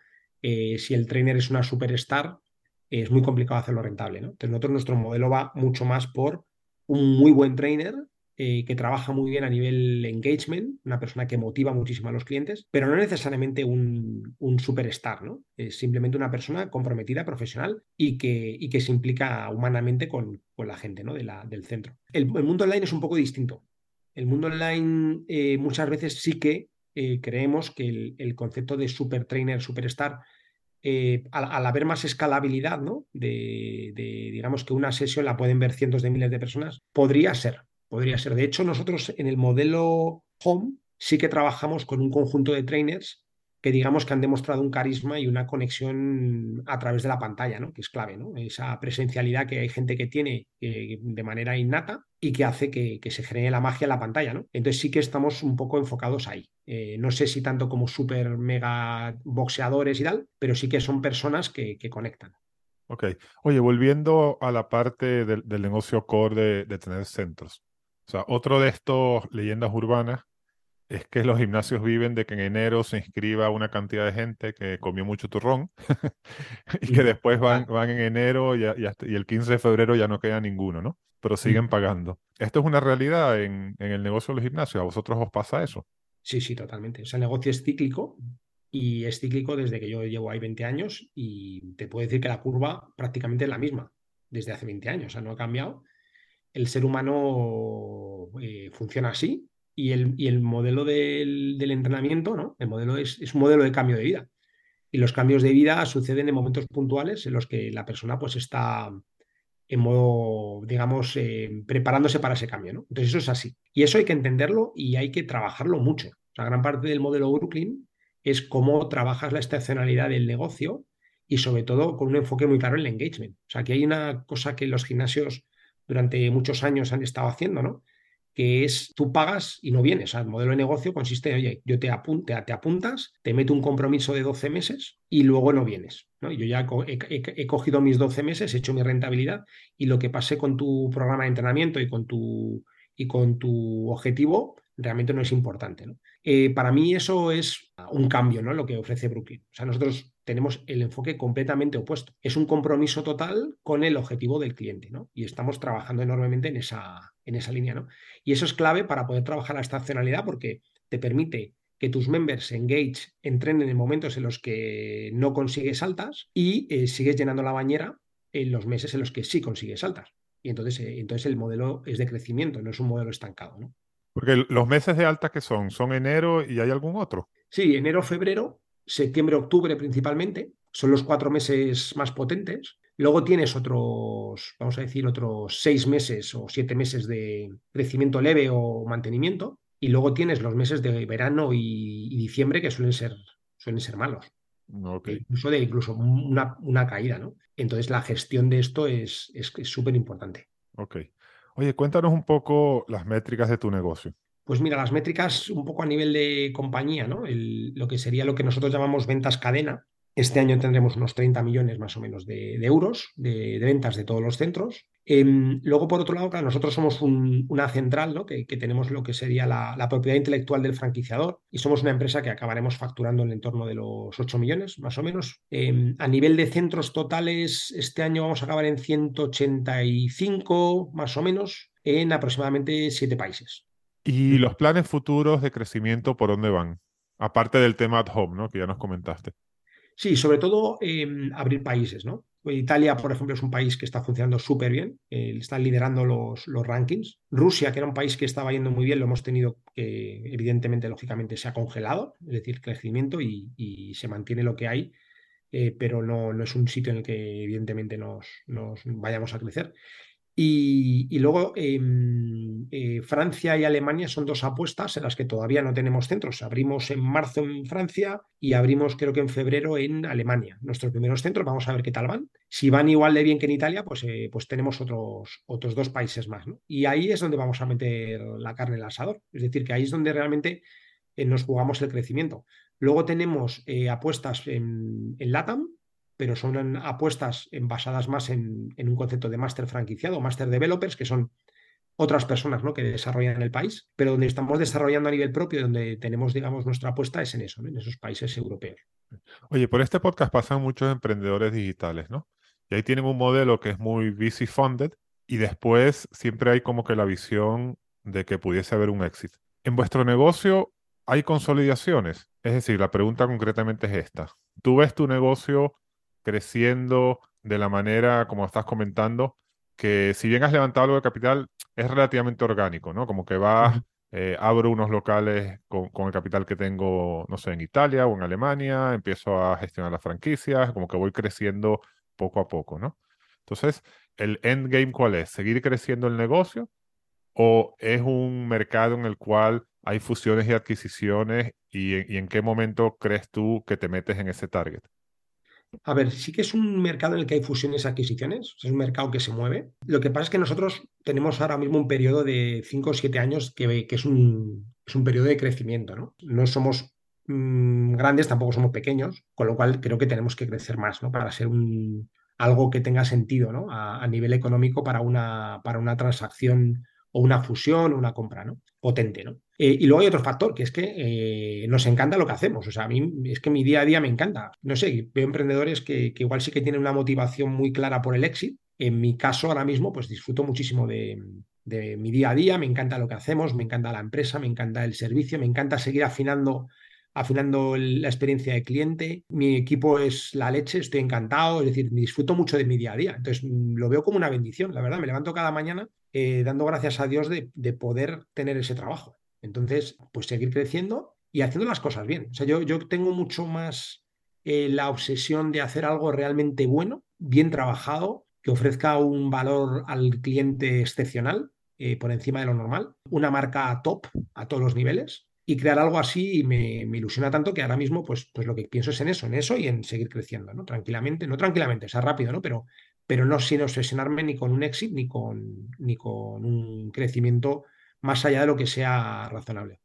eh, si el trainer es una superstar, es muy complicado hacerlo rentable. Entonces nuestro modelo va mucho más por un muy buen trainer eh, que trabaja muy bien a nivel engagement, una persona que motiva muchísimo a los clientes, pero no necesariamente un, superstar, ¿no? Es simplemente una persona comprometida, profesional y que, se implica humanamente con, la gente, ¿no? De la, del centro. El, mundo online es un poco distinto. El mundo online eh, muchas veces sí que eh, creemos que el, concepto de super trainer, superstar, al, al, haber más escalabilidad, ¿no? De, de, digamos que una sesión la pueden ver cientos de miles de personas, podría ser, podría ser. De hecho, nosotros en el modelo Home sí que trabajamos con un conjunto de trainers que digamos que han demostrado un carisma y una conexión a través de la pantalla, ¿no? Que es clave, ¿no? Esa presencialidad que hay gente que tiene eh, de manera innata y que hace que, se genere la magia en la pantalla, ¿no? Entonces sí que estamos un poco enfocados ahí. Eh, no sé si tanto como super mega boxeadores y tal, pero sí que son personas que, conectan. Ok. Oye, volviendo a la parte del, negocio core de tener centros. O sea, otro de estos leyendas urbanas es que los gimnasios viven de que en enero se inscriba una cantidad de gente que comió mucho turrón y que después van, van en enero y, y, hasta, y, el 15 de febrero ya no queda ninguno, ¿no? Pero siguen pagando. ¿Esto es una realidad en, en el negocio de los gimnasios? ¿A vosotros os pasa eso? Sí, sí, totalmente. O sea, el negocio es cíclico y es cíclico desde que yo llevo ahí 20 años y te puedo decir que la curva prácticamente es la misma desde hace 20 años, o sea, no ha cambiado. El ser humano eh, funciona así y el, y el modelo del, del, entrenamiento, ¿no? El modelo es, es, un modelo de cambio de vida. Y los cambios de vida suceden en momentos puntuales en los que la persona pues está en modo, digamos, eh, preparándose para ese cambio, ¿no? Entonces eso es así. Y eso hay que entenderlo y hay que trabajarlo mucho. O sea, gran parte del modelo Brooklyn es cómo trabajas la estacionalidad del negocio y sobre todo con un enfoque muy claro en el engagement. O sea, que hay una cosa que los gimnasios durante muchos años han estado haciendo, ¿no? que es tú pagas y no vienes. El modelo de negocio consiste oye, yo te, apun te, apuntas, te meto un compromiso de 12 meses y luego no vienes. Yo ya he, he, cogido mis 12 meses, he hecho mi rentabilidad y lo que pase con tu programa de entrenamiento y con tu, y con tu objetivo realmente no es importante. ¿no? Eh, para mí eso es un cambio, ¿no? Lo que ofrece Brooklyn. O sea, nosotros tenemos el enfoque completamente opuesto. Es un compromiso total con el objetivo del cliente, ¿no? Y estamos trabajando enormemente en esa, en esa línea, ¿no? Y eso es clave para poder trabajar la estacionalidad porque te permite que tus members engage, entrenen en momentos en los que no consigues altas y eh, sigues llenando la bañera en los meses en los que sí consigues altas. Y entonces, eh, entonces el modelo es de crecimiento, no es un modelo estancado, ¿no? Porque los meses de alta que son, son enero y hay algún otro. Sí, enero, febrero, septiembre, octubre principalmente, son los cuatro meses más potentes. Luego tienes otros, vamos a decir, otros seis meses o siete meses de crecimiento leve o mantenimiento. Y luego tienes los meses de verano y, y diciembre que suelen ser, suelen ser malos. Okay. Incluso de incluso una, una, caída, ¿no? Entonces la gestión de esto es súper es, es importante. Ok. Oye, cuéntanos un poco las métricas de tu negocio. Pues mira, las métricas un poco a nivel de compañía, ¿no? lo que sería lo que nosotros llamamos ventas cadena, este año tendremos unos 30 millones más o menos de, euros de, ventas de todos los centros. Em, luego, por otro lado, nosotros somos una central ¿no? que, tenemos lo que sería la, propiedad intelectual del franquiciador y somos una empresa que acabaremos facturando en el entorno de los 8 millones más o menos. Em, a nivel de centros totales, este año vamos a acabar en 185 más o menos en aproximadamente 7 países. ¿Y los planes futuros de crecimiento por dónde van? Aparte del tema at home, ¿no? Que ya nos comentaste. Sí, sobre todo em, abrir países, ¿no? Italia, por ejemplo, es un país que está funcionando súper bien, eh, están liderando los, los, rankings. Rusia, que era un país que estaba yendo muy bien, lo hemos tenido que, evidentemente, lógicamente, se ha congelado, es decir, crecimiento y, se mantiene lo que hay, eh, pero no, no, es un sitio en el que, evidentemente, nos, nos vayamos a crecer. Y, luego em, eh, Francia y Alemania son dos apuestas en las que todavía no tenemos centros. Abrimos en marzo en Francia y abrimos creo que en febrero en Alemania. Nuestros primeros centros, vamos a ver qué tal van. Si van igual de bien que en Italia, pues, eh, pues tenemos otros, otros dos países más. Y ahí es donde vamos a meter la carne en el asador. Es decir, que ahí es donde realmente eh, nos jugamos el crecimiento. Luego tenemos apuestas en, en LATAM, pero son apuestas basadas más en, un concepto de máster franquiciado, máster developers, que son otras personas ¿no? que desarrollan el país, pero donde estamos desarrollando a nivel propio, donde tenemos, digamos, nuestra apuesta es en eso, en esos países europeos. Oye, por este podcast pasan muchos emprendedores digitales, ¿no? Y ahí tienen un modelo que es muy VC funded y después siempre hay como que la visión de que pudiese haber un éxito. En vuestro negocio hay consolidaciones, es decir, la pregunta concretamente es esta. ¿Tú ves tu negocio creciendo de la manera como estás comentando, que si bien has levantado algo de capital, es relativamente orgánico, ¿no? Como que vas, eh, abro unos locales con, el capital que tengo, no sé, en Italia o en Alemania, empiezo a gestionar las franquicias, como que voy creciendo poco a poco, ¿no? Entonces, ¿el endgame cuál es? ¿Seguir creciendo el negocio? ¿O es un mercado en el cual hay fusiones y adquisiciones y en qué momento crees tú que te metes en ese target? A ver, sí que es un mercado en el que hay fusiones y adquisiciones, es un mercado que se mueve. Lo que pasa es que nosotros tenemos ahora mismo un periodo de 5 o 7 años que, es, un, es, un, periodo de crecimiento, ¿no? No somos mm, grandes, tampoco somos pequeños, con lo cual creo que tenemos que crecer más, ¿no? Para ser un, algo que tenga sentido, ¿no? A, a nivel económico para una, para una transacción o una fusión o una compra, ¿no? Potente, ¿no? Eh, y luego hay otro factor, que es que eh, nos encanta lo que hacemos. O sea, a mí es que mi día a día me encanta. No sé, veo emprendedores que, igual sí que tienen una motivación muy clara por el éxito. En mi caso, ahora mismo, pues disfruto muchísimo de, mi día a día, me encanta lo que hacemos, me encanta la empresa, me encanta el servicio, me encanta seguir afinando afinando la experiencia de cliente. Mi equipo es la leche, estoy encantado, es decir, disfruto mucho de mi día a día. Entonces, lo veo como una bendición, la verdad. Me levanto cada mañana eh, dando gracias a Dios de, poder tener ese trabajo. Entonces, pues seguir creciendo y haciendo las cosas bien. O sea, yo, yo tengo mucho más eh, la obsesión de hacer algo realmente bueno, bien trabajado, que ofrezca un valor al cliente excepcional eh, por encima de lo normal, una marca top a todos los niveles y crear algo así me, me, ilusiona tanto que ahora mismo pues, pues lo que pienso es en eso, en eso y en seguir creciendo, ¿no? Tranquilamente, no tranquilamente, o sea, rápido, ¿no? Pero, pero no sin obsesionarme ni con un éxito ni con, ni con un crecimiento más allá de lo que sea razonable.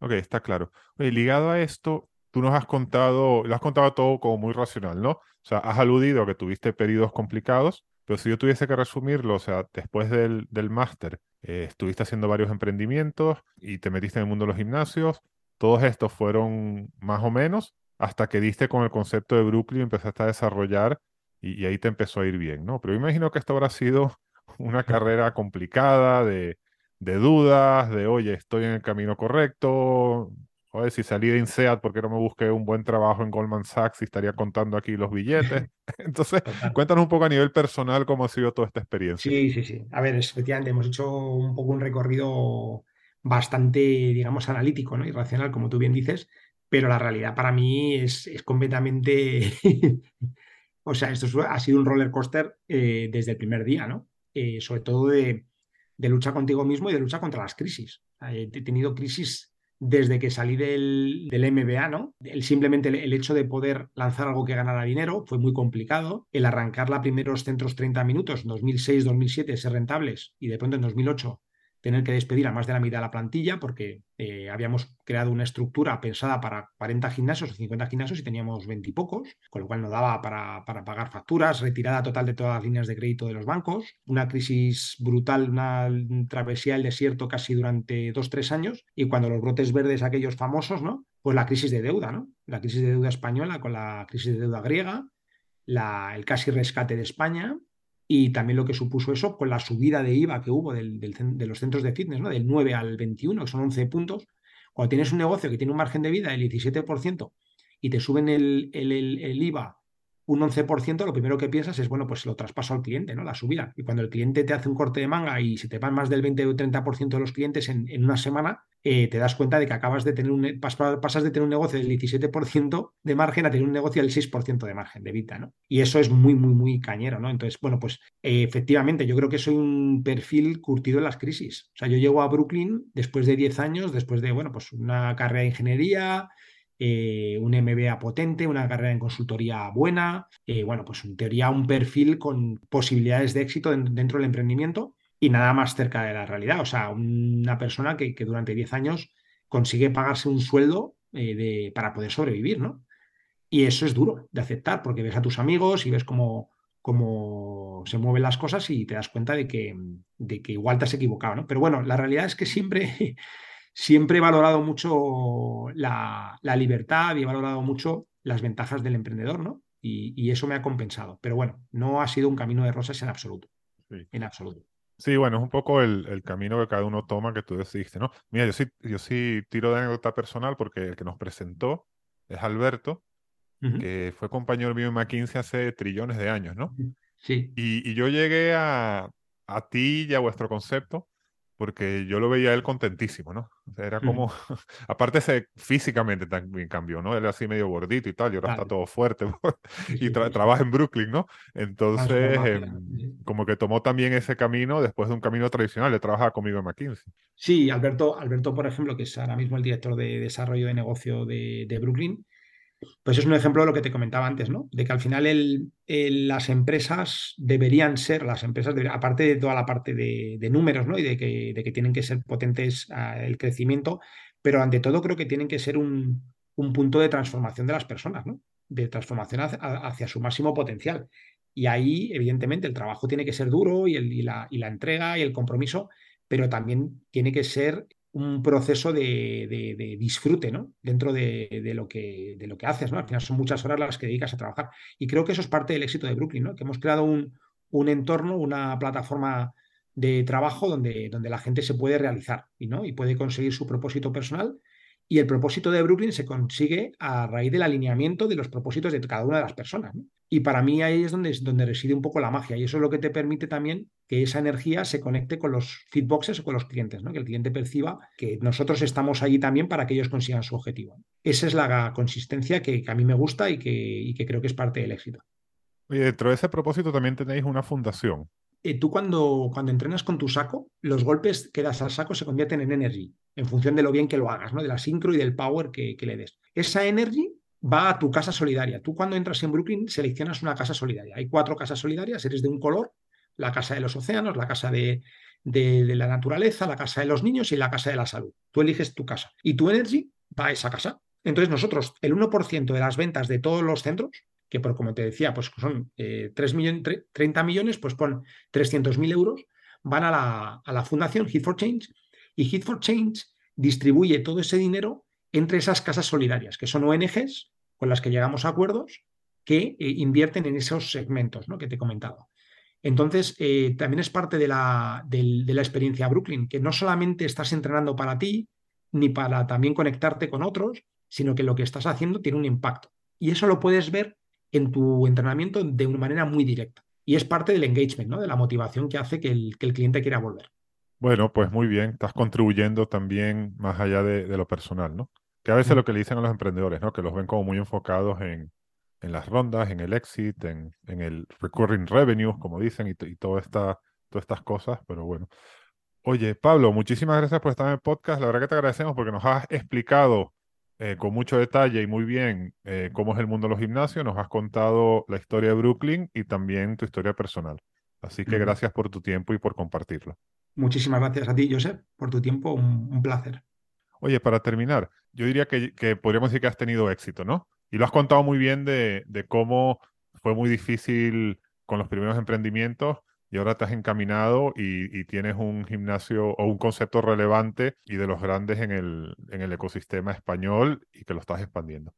Ok, está claro. Oye, ligado a esto, tú nos has contado, lo has contado todo como muy racional, ¿no? O sea, has aludido a que tuviste periodos complicados, pero si yo tuviese que resumirlo, o sea, después del, del máster, eh, estuviste haciendo varios emprendimientos y te metiste en el mundo de los gimnasios. Todos estos fueron más o menos hasta que diste con el concepto de Brooklyn y empezaste a desarrollar y, y ahí te empezó a ir bien, ¿no? Pero yo imagino que esto habrá sido una carrera complicada de de dudas, de oye, estoy en el camino correcto, oye, si salí de INSEAD porque no me busqué un buen trabajo en Goldman Sachs y estaría contando aquí los billetes. Entonces, cuéntanos un poco a nivel personal cómo ha sido toda esta experiencia. Sí, sí, sí. A ver, efectivamente, hemos hecho un poco un recorrido bastante, digamos, analítico, ¿no? Y racional, como tú bien dices, pero la realidad para mí es, es completamente... o sea, esto ha sido un roller coaster eh, desde el primer día, ¿no? Eh, sobre todo de de lucha contigo mismo y de lucha contra las crisis. He tenido crisis desde que salí del, del MBA, ¿no? El, simplemente el, hecho de poder lanzar algo que ganara dinero fue muy complicado. El arrancar la primeros centros 30 minutos, 2006, 2007, ser rentables y de pronto en 2008 tener que despedir a más de la mitad de la plantilla porque eh, habíamos creado una estructura pensada para 40 gimnasios o 50 gimnasios y teníamos 20 y pocos, con lo cual no daba para, para, pagar facturas, retirada total de todas las líneas de crédito de los bancos, una crisis brutal, una travesía del desierto casi durante dos, tres años y cuando los brotes verdes aquellos famosos, ¿no? Pues la crisis de deuda, ¿no? La crisis de deuda española con la crisis de deuda griega, la, el casi rescate de España y también lo que supuso eso con la subida de IVA que hubo del, de los centros de fitness, ¿no? del 9 al 21, que son 11 puntos. Cuando tienes un negocio que tiene un margen de vida del 17% y te suben el, el, el, IVA un 11%, lo primero que piensas es, bueno, pues lo traspaso al cliente, ¿no? La subida. Y cuando el cliente te hace un corte de manga y se te van más del 20 o 30% de los clientes en, en una semana, eh, te das cuenta de que acabas de tener un, pasas de tener un negocio del 17% de margen a tener un negocio del 6% de margen de vida, ¿no? Y eso es muy, muy, muy cañero, ¿no? Entonces, bueno, pues eh, efectivamente, yo creo que soy un perfil curtido en las crisis. O sea, yo llego a Brooklyn después de 10 años, después de, bueno, pues una carrera de ingeniería, eh, un MBA potente, una carrera en consultoría buena, bueno, pues en teoría un perfil con posibilidades de éxito dentro del emprendimiento y nada más cerca de la realidad. O sea, una persona que, durante 10 años consigue pagarse un sueldo eh, de, para poder sobrevivir, ¿no? Y eso es duro de aceptar porque ves a tus amigos y ves cómo, cómo se mueven las cosas y te das cuenta de que, de que igual te has equivocado, ¿no? Pero bueno, la realidad es que siempre, siempre he valorado mucho la, libertad y he valorado mucho las ventajas del emprendedor, ¿no? Y, eso me ha compensado. Pero bueno, no ha sido un camino de rosas en absoluto. En absoluto. Sí, bueno, es un poco el, camino que cada uno toma que tú decidiste, ¿no? Mira, yo sí, yo sí tiro de anécdota personal porque el que nos presentó es Alberto, que fue compañero mío en McKinsey hace trillones de años, ¿no? Sí. Y, y yo llegué a, a ti y a vuestro concepto porque yo lo veía él contentísimo, ¿no? O sea, era como, aparte se, físicamente también cambió, ¿no? Él era así medio gordito y tal, y ahora está todo fuerte y trabaja en Brooklyn, ¿no? Entonces, em, como que tomó también ese camino después de un camino tradicional, le trabajaba conmigo en McKinsey. Sí, Alberto, Alberto, por ejemplo, que es ahora mismo el director de desarrollo de negocio de, de Brooklyn, pues es un ejemplo de lo que te comentaba antes, ¿no? De que al final las empresas deberían ser, las empresas, aparte de toda la parte de, números, ¿no? Y de que, de que, tienen que ser potentes el crecimiento, pero ante todo creo que tienen que ser un, punto de transformación de las personas, ¿no? De transformación hacia, su máximo potencial. Y ahí, evidentemente, el trabajo tiene que ser duro y la entrega y el compromiso, pero también tiene que ser un proceso de, disfrute ¿no? dentro de, lo que, de lo que haces. ¿no? Al final son muchas horas las que dedicas a trabajar. Y creo que eso es parte del éxito de Brooklyn, ¿no? que hemos creado un, un entorno, una plataforma de trabajo donde, donde la gente se puede realizar y, ¿no? y puede conseguir su propósito personal y el propósito de Brooklyn se consigue a raíz del alineamiento de los propósitos de cada una de las personas. Y para mí ahí es donde, donde reside un poco la magia. Y eso es lo que te permite también que esa energía se conecte con los feedboxes o con los clientes, ¿no? que el cliente perciba que nosotros estamos allí también para que ellos consigan su objetivo. Esa es la consistencia que, a mí me gusta y que, y que creo que es parte del éxito. Y dentro de ese propósito también tenéis una fundación. Eh, tú cuando, cuando entrenas con tu saco, los golpes que das al saco se convierten en energy, en función de lo bien que lo hagas, ¿no? de la sincro y del power que, le des. Esa energy va a tu casa solidaria. Tú cuando entras en Brooklyn seleccionas una casa solidaria. Hay cuatro casas solidarias, eres de un color, la casa de los océanos, la casa de, de, la naturaleza, la casa de los niños y la casa de la salud. Tú eliges tu casa y tu energy va a esa casa. Entonces nosotros, el 1% de las ventas de todos los centros que por como te decía, pues son 3 millones, 30 millones, pues pon 300.000 euros, van a la, a la fundación Hit for Change y Hit for Change distribuye todo ese dinero entre esas casas solidarias, que son ONGs con las que llegamos a acuerdos que eh, invierten en esos segmentos ¿no? que te he comentado. Entonces, eh, también es parte de la, de la experiencia Brooklyn, que no solamente estás entrenando para ti, ni para también conectarte con otros, sino que lo que estás haciendo tiene un impacto. Y eso lo puedes ver en tu entrenamiento de una manera muy directa. Y es parte del engagement, ¿no? de la motivación que hace que el, cliente quiera volver. Bueno, pues muy bien, estás contribuyendo también más allá de, lo personal, ¿no? Que a veces lo que le dicen a los emprendedores, ¿no? Que los ven como muy enfocados en, las rondas, en el exit, en, el recurring revenue, como dicen, y, y toda esta, todas estas cosas, pero bueno. Oye, Pablo, muchísimas gracias por estar en el podcast. La verdad que te agradecemos porque nos has explicado eh, con mucho detalle y muy bien eh, cómo es el mundo de los gimnasios. Nos has contado la historia de Brooklyn y también tu historia personal. Así que gracias por tu tiempo y por compartirlo. Muchísimas gracias a ti, Josep, por tu tiempo. Un, placer. Oye, para terminar, yo diría que, podríamos decir que has tenido éxito, ¿no? Y lo has contado muy bien de, de cómo fue muy difícil con los primeros emprendimientos y ahora te has encaminado y, tienes un gimnasio o un concepto relevante y de los grandes en el, en el ecosistema español y que lo estás expandiendo.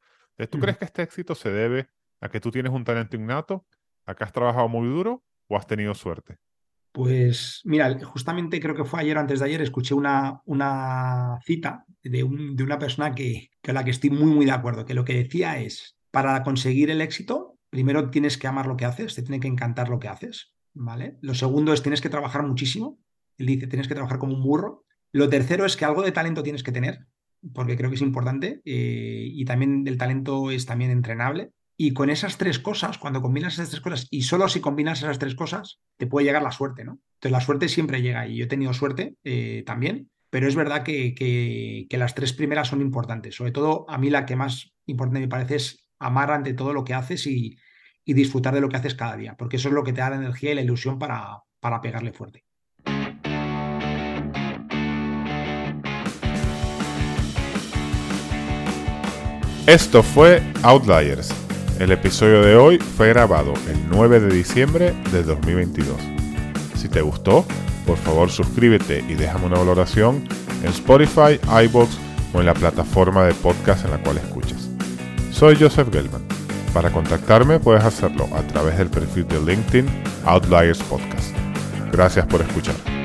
¿tú crees que este éxito se debe a que tú tienes un talento innato, a que has trabajado muy duro o has tenido suerte? Pues mira, justamente creo que fue ayer o antes de ayer, escuché una, una cita de, un, de una persona que, que, a la que estoy muy, muy de acuerdo, que lo que decía es, para conseguir el éxito, primero tienes que amar lo que haces, te tiene que encantar lo que haces, ¿vale? Lo segundo es tienes que trabajar muchísimo, él dice, tienes que trabajar como un burro. Lo tercero es que algo de talento tienes que tener, porque creo que es importante, eh, y también el talento es también entrenable. Y con esas tres cosas, cuando combinas esas tres cosas, y solo si combinas esas tres cosas, te puede llegar la suerte, ¿no? Entonces la suerte siempre llega y yo he tenido suerte eh, también, pero es verdad que, que, las tres primeras son importantes. Sobre todo a mí la que más importante me parece es amar ante todo lo que haces y, y disfrutar de lo que haces cada día, porque eso es lo que te da la energía y la ilusión para, para pegarle fuerte. Esto fue Outliers. El episodio de hoy fue grabado el 9 de diciembre de 2022. Si te gustó, por favor suscríbete y déjame una valoración en Spotify, iBox o en la plataforma de podcast en la cual escuchas. Soy Joseph Gelman. Para contactarme puedes hacerlo a través del perfil de LinkedIn Outliers Podcast. Gracias por escuchar.